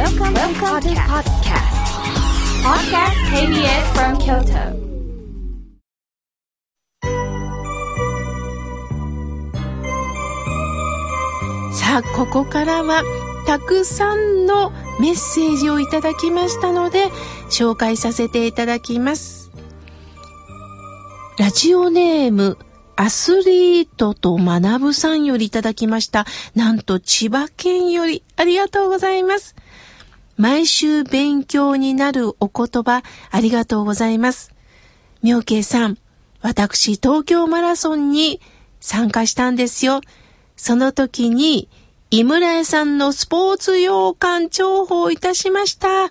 Welcome, Welcome to podcast. Podcast KBS from Kyoto. さあ、ここからは、たくさんのメッセージをいただきましたので、紹介させていただきます。ラジオネーム、アスリートと学ぶさんよりいただきました。なんと千葉県よりありがとうございます。毎週勉強になるお言葉ありがとうございます。妙慶さん、私東京マラソンに参加したんですよ。その時に、井村屋さんのスポーツ洋館重宝いたしました。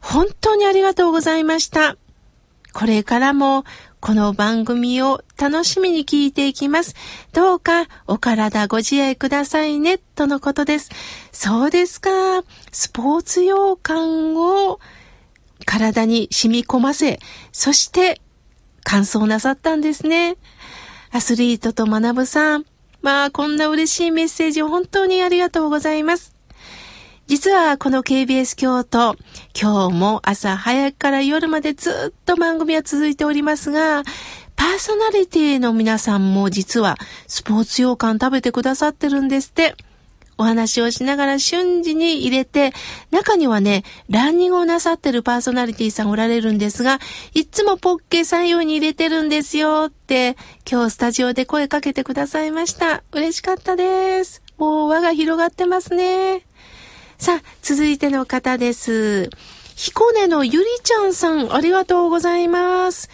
本当にありがとうございました。これからもこの番組を楽しみに聞いていきます。どうかお体ご自愛くださいね、とのことです。そうですか。スポーツ洋館を体に染み込ませ、そして感想なさったんですね。アスリートと学ぶさん。まあ、こんな嬉しいメッセージを本当にありがとうございます。実はこの KBS 京都、今日も朝早くから夜までずっと番組は続いておりますが、パーソナリティの皆さんも実はスポーツ洋館食べてくださってるんですって。お話をしながら瞬時に入れて、中にはね、ランニングをなさってるパーソナリティさんおられるんですが、いつもポッケ採用に入れてるんですよって、今日スタジオで声かけてくださいました。嬉しかったです。もう輪が広がってますね。さあ、続いての方です。彦根のゆりちゃんさん、ありがとうございます。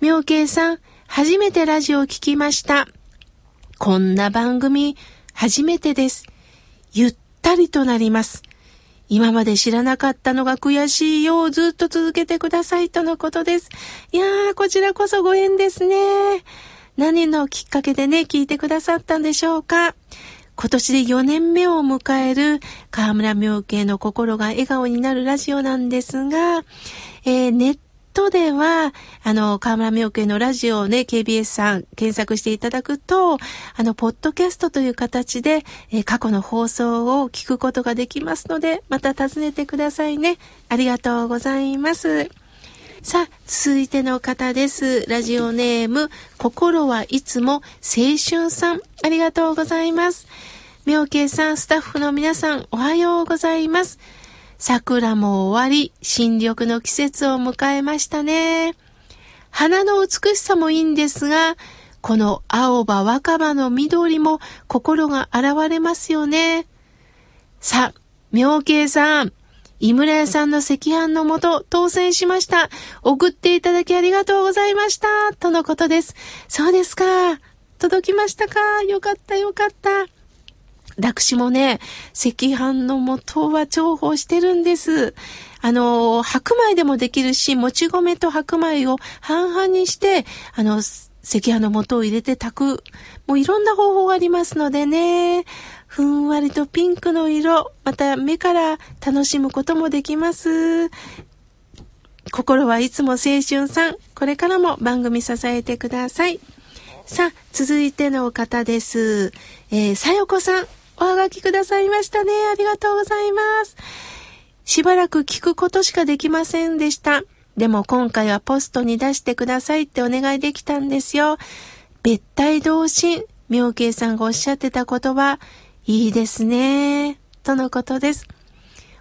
妙慶さん、初めてラジオを聞きました。こんな番組、初めてです。ゆったりとなります。今まで知らなかったのが悔しいようずっと続けてくださいとのことです。いやー、こちらこそご縁ですね。何のきっかけでね、聞いてくださったんでしょうか。今年で4年目を迎える河村明慶の心が笑顔になるラジオなんですが、えーネットでは、あの、河村明慶のラジオをね、KBS さん検索していただくと、あの、ポッドキャストという形で、えー過去の放送を聞くことができますので、また訪ねてくださいね。ありがとうございます。さあ、続いての方です。ラジオネーム、心はいつも青春さん。ありがとうございます。妙慶さん、スタッフの皆さん、おはようございます。桜も終わり、新緑の季節を迎えましたね。花の美しさもいいんですが、この青葉若葉の緑も心が現れますよね。さあ、妙慶さん、井村屋さんの赤飯のもと当選しました。送っていただきありがとうございました。とのことです。そうですか。届きましたか？よかったよかった。私もね、赤飯の元は重宝してるんです。あの、白米でもできるし、もち米と白米を半々にして、あの、赤飯の素を入れて炊く。もういろんな方法がありますのでね。ふんわりとピンクの色、また目から楽しむこともできます。心はいつも青春さん。これからも番組支えてください。さあ、続いての方です。えー、さよこさん。おはがきくださいましたね。ありがとうございます。しばらく聞くことしかできませんでした。でも今回はポストに出してくださいってお願いできたんですよ。別体同心、妙慶さんがおっしゃってた言葉、いいですね。とのことです。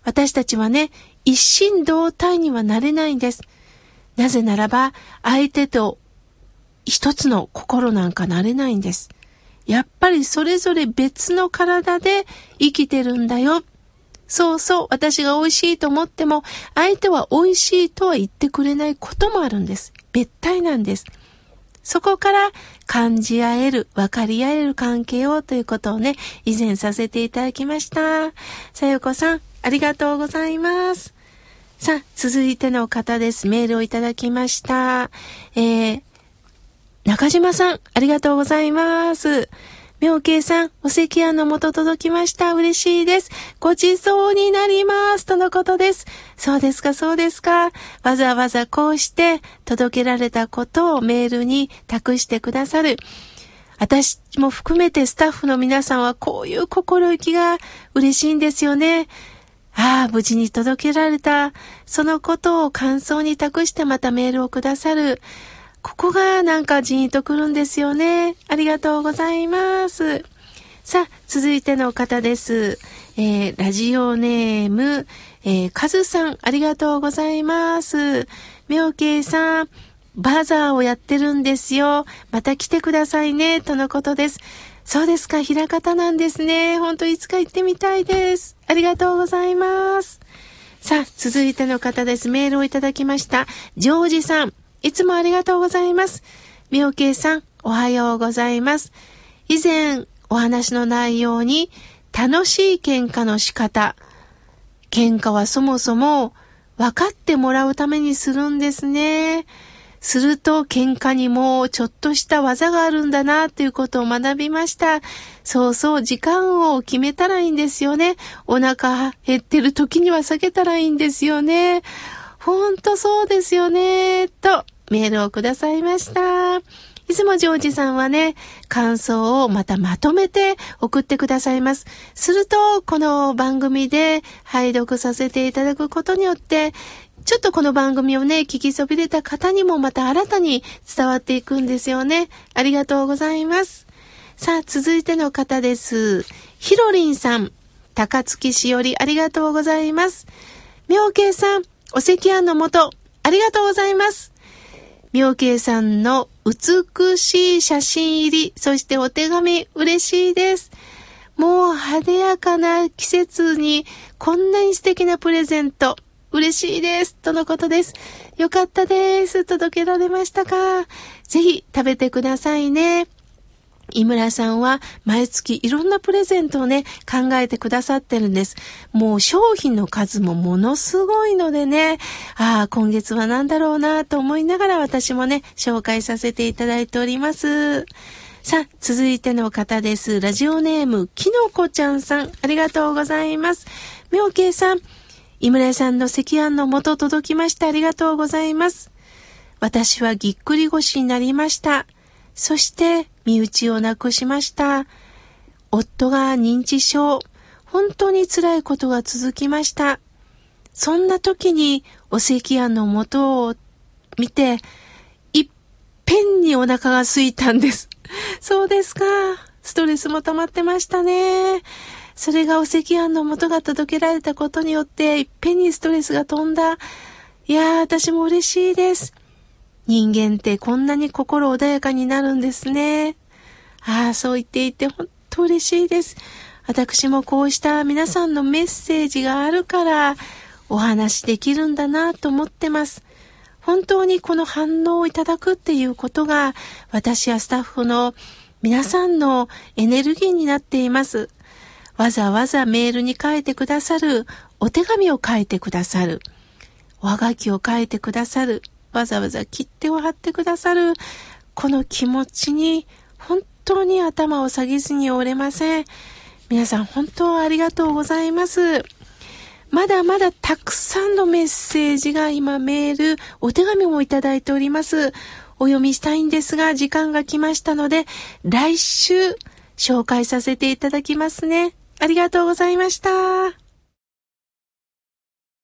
私たちはね、一心同体にはなれないんです。なぜならば、相手と一つの心なんかなれないんです。やっぱりそれぞれ別の体で生きてるんだよ。そうそう、私が美味しいと思っても、相手は美味しいとは言ってくれないこともあるんです。別体なんです。そこから感じ合える、分かり合える関係をということをね、以前させていただきました。さよこさん、ありがとうございます。さあ、続いての方です。メールをいただきました。えー、中島さん、ありがとうございます。妙慶さん、お赤飯の元届きました。嬉しいです。ごちそうになります。とのことです。そうですか、そうですか。わざわざこうして届けられたことをメールに託してくださる。私も含めてスタッフの皆さんはこういう心意気が嬉しいんですよね。ああ、無事に届けられた、そのことを感想に託してまたメールをくださる。ここがなんかジーンとくるんですよね。ありがとうございます。さあ、続いての方です。えー、ラジオネーム、えー、カズさん、ありがとうございます。妙慶さん、バザーをやってるんですよ。また来てくださいね、とのことです。そうですか、平方なんですね。ほんといつか行ってみたいです。ありがとうございます。さあ、続いての方です。メールをいただきました。ジョージさん、いつもありがとうございます。妙慶さん、おはようございます。以前、お話の内容に、楽しい喧嘩の仕方。喧嘩はそもそも、分かってもらうためにするんですね。すると喧嘩にもちょっとした技があるんだなということを学びました。そうそう、時間を決めたらいいんですよね。お腹減ってる時には避けたらいいんですよね。ほんとそうですよね。と、メールをくださいました。いつもジョージさんはね、感想をまたまとめて送ってくださいます。すると、この番組で拝読させていただくことによって、ちょっとこの番組をね、聞きそびれた方にもまた新たに伝わっていくんですよね。ありがとうございます。さあ、続いての方です。ひろりんさん、高槻市よりありがとうございます。妙慶さん、お赤飯のもと、ありがとうございます。妙慶さんの美しい写真入り、そしてお手紙、嬉しいです。もう派手やかな季節にこんなに素敵なプレゼント。嬉しいです。とのことです。よかったです。届けられましたかぜひ食べてくださいね。井村さんは毎月いろんなプレゼントをね、考えてくださってるんです。もう商品の数もものすごいのでね、ああ、今月は何だろうなと思いながら私もね、紹介させていただいております。さあ、続いての方です。ラジオネーム、きのこちゃんさん、ありがとうございます。妙慶さん、井村さんの赤飯の元届きましてありがとうございます。私はぎっくり腰になりました。そして身内を亡くしました。夫が認知症。本当に辛いことが続きました。そんな時にお赤飯の元を見て、いっぺんにお腹が空いたんです。そうですか。ストレスも溜まってましたね。それがお赤飯の元が届けられたことによって、いっぺんにストレスが飛んだ。いやー、私も嬉しいです。人間ってこんなに心穏やかになるんですね。ああ、そう言っていて本当嬉しいです。私もこうした皆さんのメッセージがあるからお話できるんだなと思ってます。本当にこの反応をいただくっていうことが私やスタッフの皆さんのエネルギーになっています。わざわざメールに書いてくださる、お手紙を書いてくださる、おはがきを書いてくださる、わざわざ切手を貼ってくださる、この気持ちに本当に頭を下げずにおれません。皆さん本当ありがとうございます。まだまだたくさんのメッセージが今メール、お手紙もいただいております。お読みしたいんですが、時間が来ましたので、来週紹介させていただきますね。ありがとうございました。